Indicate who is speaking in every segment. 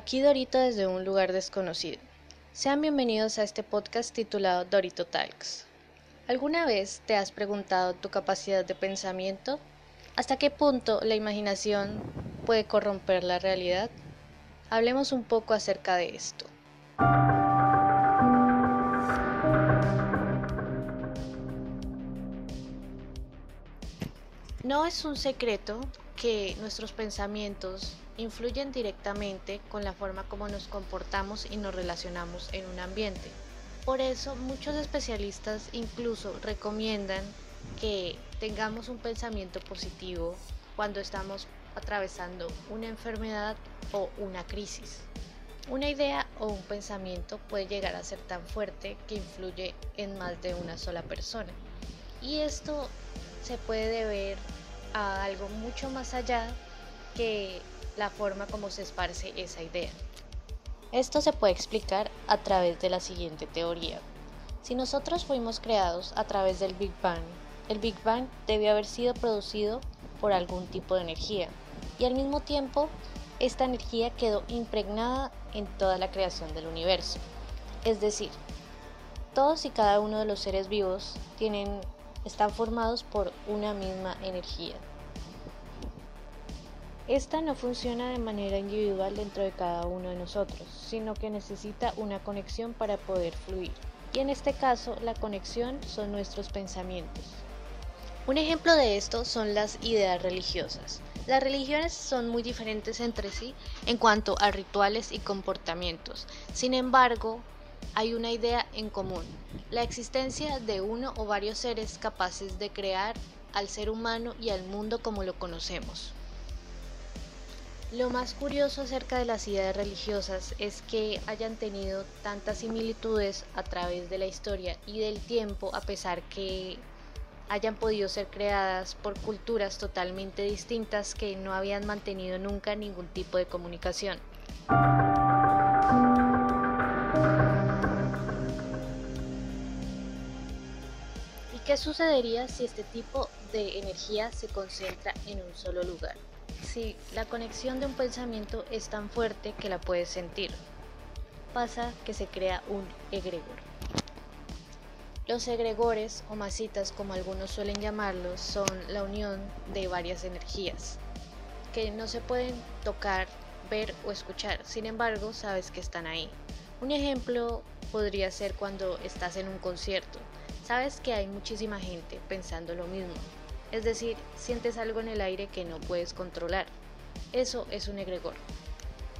Speaker 1: Aquí Dorito desde un lugar desconocido. Sean bienvenidos a este podcast titulado Dorito Talks. ¿Alguna vez te has preguntado tu capacidad de pensamiento? ¿Hasta qué punto la imaginación puede corromper la realidad? Hablemos un poco acerca de esto. No es un secreto que nuestros pensamientos influyen directamente con la forma como nos comportamos y nos relacionamos en un ambiente. Por eso muchos especialistas incluso recomiendan que tengamos un pensamiento positivo cuando estamos atravesando una enfermedad o una crisis. Una idea o un pensamiento puede llegar a ser tan fuerte que influye en más de una sola persona. Y esto se puede deber a algo mucho más allá que la forma como se esparce esa idea. Esto se puede explicar a través de la siguiente teoría. Si nosotros fuimos creados a través del Big Bang, el Big Bang debió haber sido producido por algún tipo de energía y al mismo tiempo esta energía quedó impregnada en toda la creación del universo. Es decir, todos y cada uno de los seres vivos tienen, están formados por una misma energía. Esta no funciona de manera individual dentro de cada uno de nosotros, sino que necesita una conexión para poder fluir. Y en este caso, la conexión son nuestros pensamientos. Un ejemplo de esto son las ideas religiosas. Las religiones son muy diferentes entre sí en cuanto a rituales y comportamientos. Sin embargo, hay una idea en común, la existencia de uno o varios seres capaces de crear al ser humano y al mundo como lo conocemos. Lo más curioso acerca de las ideas religiosas es que hayan tenido tantas similitudes a través de la historia y del tiempo a pesar que hayan podido ser creadas por culturas totalmente distintas que no habían mantenido nunca ningún tipo de comunicación. ¿Y qué sucedería si este tipo de energía se concentra en un solo lugar? Si la conexión de un pensamiento es tan fuerte que la puedes sentir, pasa que se crea un egregor. Los egregores o masitas, como algunos suelen llamarlos, son la unión de varias energías que no se pueden tocar, ver o escuchar, sin embargo sabes que están ahí. Un ejemplo podría ser cuando estás en un concierto, sabes que hay muchísima gente pensando lo mismo, es decir, sientes algo en el aire que no puedes controlar. Eso es un egregor.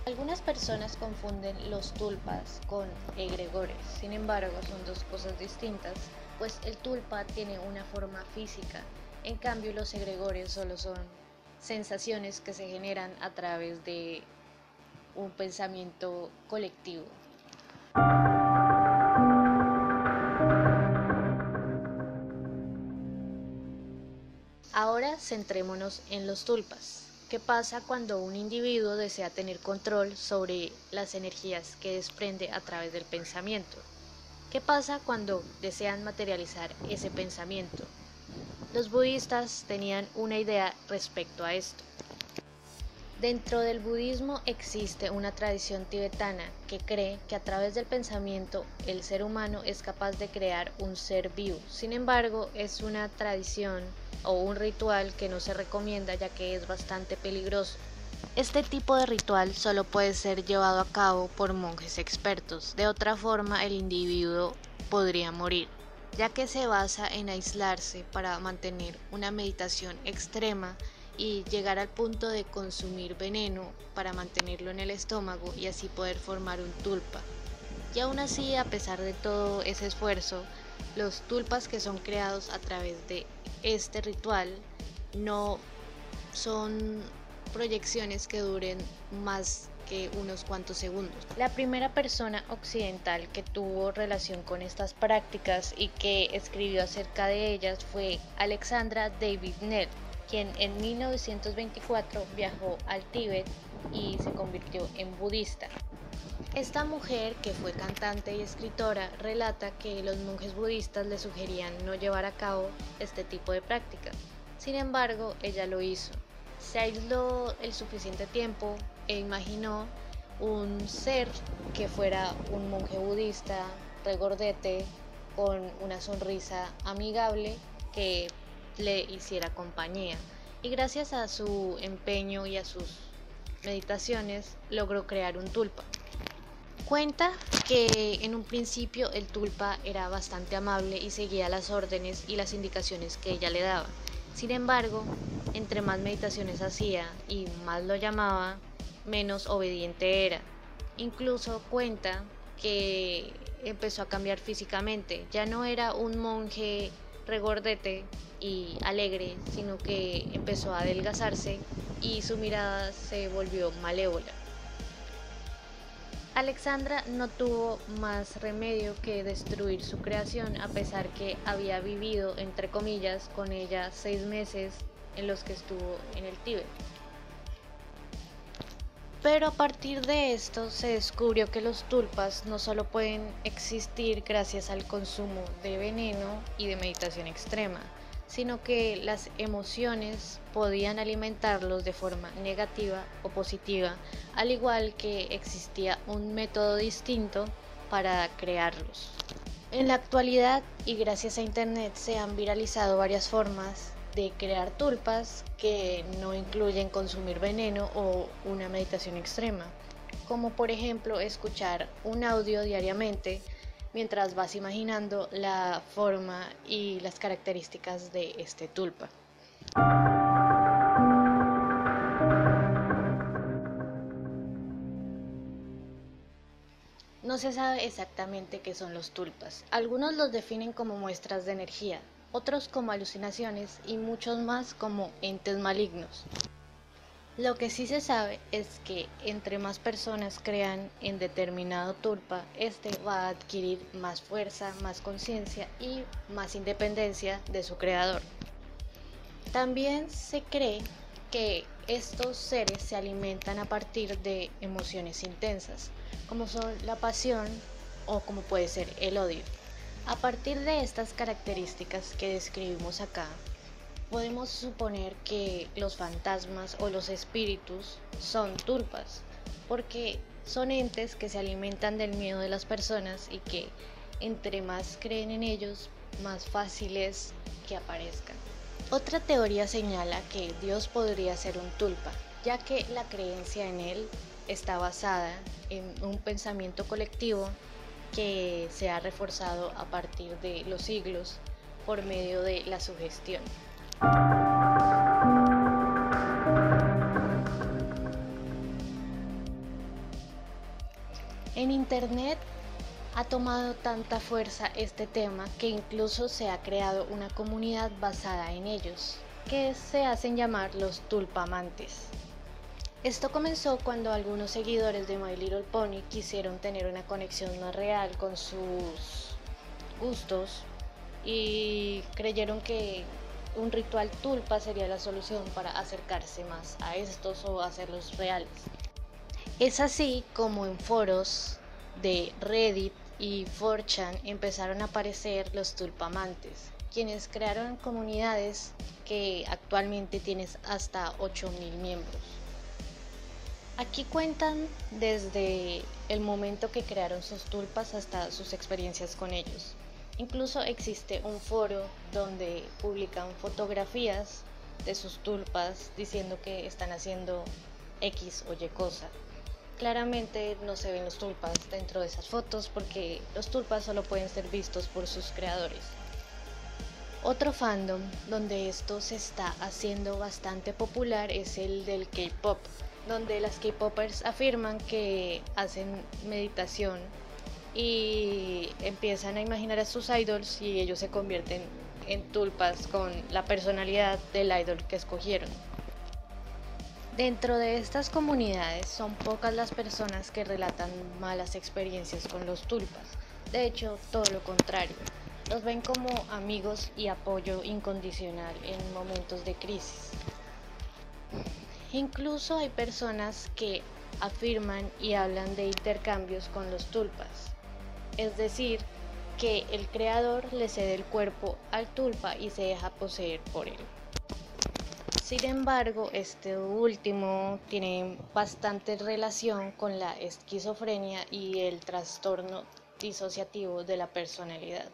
Speaker 1: Algunas personas confunden los tulpas con egregores, sin embargo son dos cosas distintas, pues el tulpa tiene una forma física, en cambio los egregores solo son sensaciones que se generan a través de un pensamiento colectivo. Centrémonos en los tulpas. ¿Qué pasa cuando un individuo desea tener control sobre las energías que desprende a través del pensamiento? ¿Qué pasa cuando desean materializar ese pensamiento? Los budistas tenían una idea respecto a esto. Dentro del budismo existe una tradición tibetana que cree que a través del pensamiento el ser humano es capaz de crear un ser vivo. Sin embargo, es una tradición o un ritual que no se recomienda ya que es bastante peligroso. Este tipo de ritual solo puede ser llevado a cabo por monjes expertos, de otra forma el individuo podría morir, ya que se basa en aislarse para mantener una meditación extrema y llegar al punto de consumir veneno para mantenerlo en el estómago y así poder formar un tulpa. Y aún así, a pesar de todo ese esfuerzo, los tulpas que son creados a través de este ritual no son proyecciones que duren más que unos cuantos segundos. La primera persona occidental que tuvo relación con estas prácticas y que escribió acerca de ellas fue Alexandra David Nell, quien en 1924 viajó al Tíbet y se convirtió en budista. Esta mujer, que fue cantante y escritora, relata que los monjes budistas le sugerían no llevar a cabo este tipo de práctica. Sin embargo, ella lo hizo. Se aisló el suficiente tiempo e imaginó un ser que fuera un monje budista, regordete, con una sonrisa amigable que le hiciera compañía. Y gracias a su empeño y a sus meditaciones logró crear un tulpa. Cuenta que en un principio el tulpa era bastante amable y seguía las órdenes y las indicaciones que ella le daba. Sin embargo, entre más meditaciones hacía y más lo llamaba, menos obediente era. Incluso cuenta que empezó a cambiar físicamente. Ya no era un monje regordete y alegre, sino que empezó a adelgazarse y su mirada se volvió malévola. Alexandra no tuvo más remedio que destruir su creación a pesar que había vivido, entre comillas, con ella seis meses en los que estuvo en el Tíbet. Pero a partir de esto se descubrió que los tulpas no solo pueden existir gracias al consumo de veneno y de meditación extrema, sino que las emociones podían alimentarlos de forma negativa o positiva, al igual que existía un método distinto para crearlos. En la actualidad y gracias a Internet se han viralizado varias formas de crear tulpas que no incluyen consumir veneno o una meditación extrema, como por ejemplo escuchar un audio diariamente mientras vas imaginando la forma y las características de este tulpa. No se sabe exactamente qué son los tulpas. Algunos los definen como muestras de energía, otros como alucinaciones y muchos más como entes malignos. Lo que sí se sabe es que entre más personas crean en determinado tulpa, este va a adquirir más fuerza, más conciencia y más independencia de su creador. También se cree que estos seres se alimentan a partir de emociones intensas, como son la pasión o como puede ser el odio. A partir de estas características que describimos acá, podemos suponer que los fantasmas o los espíritus son tulpas, porque son entes que se alimentan del miedo de las personas y que entre más creen en ellos, más fácil es que aparezcan. Otra teoría señala que Dios podría ser un tulpa, ya que la creencia en él está basada en un pensamiento colectivo que se ha reforzado a partir de los siglos por medio de la sugestión. En Internet ha tomado tanta fuerza este tema que incluso se ha creado una comunidad basada en ellos, que se hacen llamar los tulpamantes. Esto comenzó cuando algunos seguidores de My Little Pony quisieron tener una conexión más real con sus gustos y creyeron que un ritual tulpa sería la solución para acercarse más a estos o hacerlos reales. Es así como en foros de Reddit y 4chan empezaron a aparecer los tulpamantes, quienes crearon comunidades que actualmente tienen hasta 8.000 miembros. Aquí cuentan desde el momento que crearon sus tulpas hasta sus experiencias con ellos. Incluso existe un foro donde publican fotografías de sus tulpas diciendo que están haciendo X o Y cosa. Claramente no se ven los tulpas dentro de esas fotos porque los tulpas solo pueden ser vistos por sus creadores. Otro fandom donde esto se está haciendo bastante popular es el del K-Pop, donde las K-Popers afirman que hacen meditación y empiezan a imaginar a sus idols y ellos se convierten en tulpas con la personalidad del idol que escogieron. Dentro de estas comunidades son pocas las personas que relatan malas experiencias con los tulpas. De hecho, todo lo contrario. Los ven como amigos y apoyo incondicional en momentos de crisis. Incluso hay personas que afirman y hablan de intercambios con los tulpas, es decir, que el creador le cede el cuerpo al tulpa y se deja poseer por él. Sin embargo, este último tiene bastante relación con la esquizofrenia y el trastorno disociativo de la personalidad.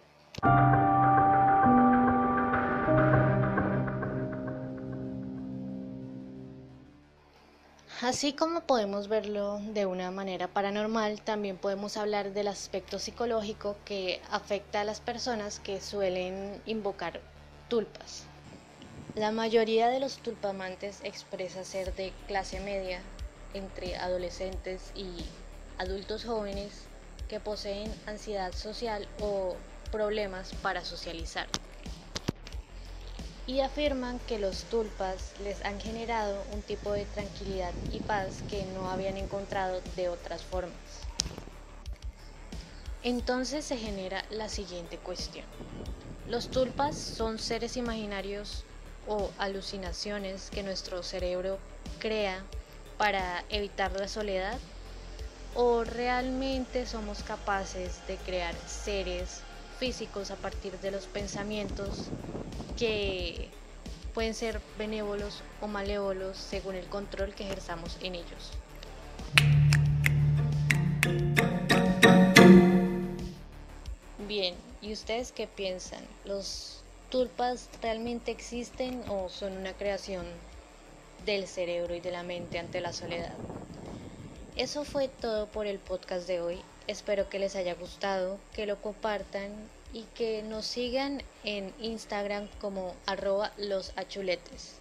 Speaker 1: Así como podemos verlo de una manera paranormal, también podemos hablar del aspecto psicológico que afecta a las personas que suelen invocar tulpas. La mayoría de los tulpamantes expresa ser de clase media, entre adolescentes y adultos jóvenes que poseen ansiedad social o problemas para socializar. Y afirman que los tulpas les han generado un tipo de tranquilidad y paz que no habían encontrado de otras formas. Entonces se genera la siguiente cuestión. ¿Los tulpas son seres imaginarios o alucinaciones que nuestro cerebro crea para evitar la soledad? ¿O realmente somos capaces de crear seres físicos a partir de los pensamientos que pueden ser benévolos o malévolos según el control que ejerzamos en ellos? Bien, ¿y ustedes qué piensan? ¿Los tulpas realmente existen o son una creación del cerebro y de la mente ante la soledad? Eso fue todo por el podcast de hoy. Espero que les haya gustado, que lo compartan y que nos sigan en Instagram como arroba los achuletes.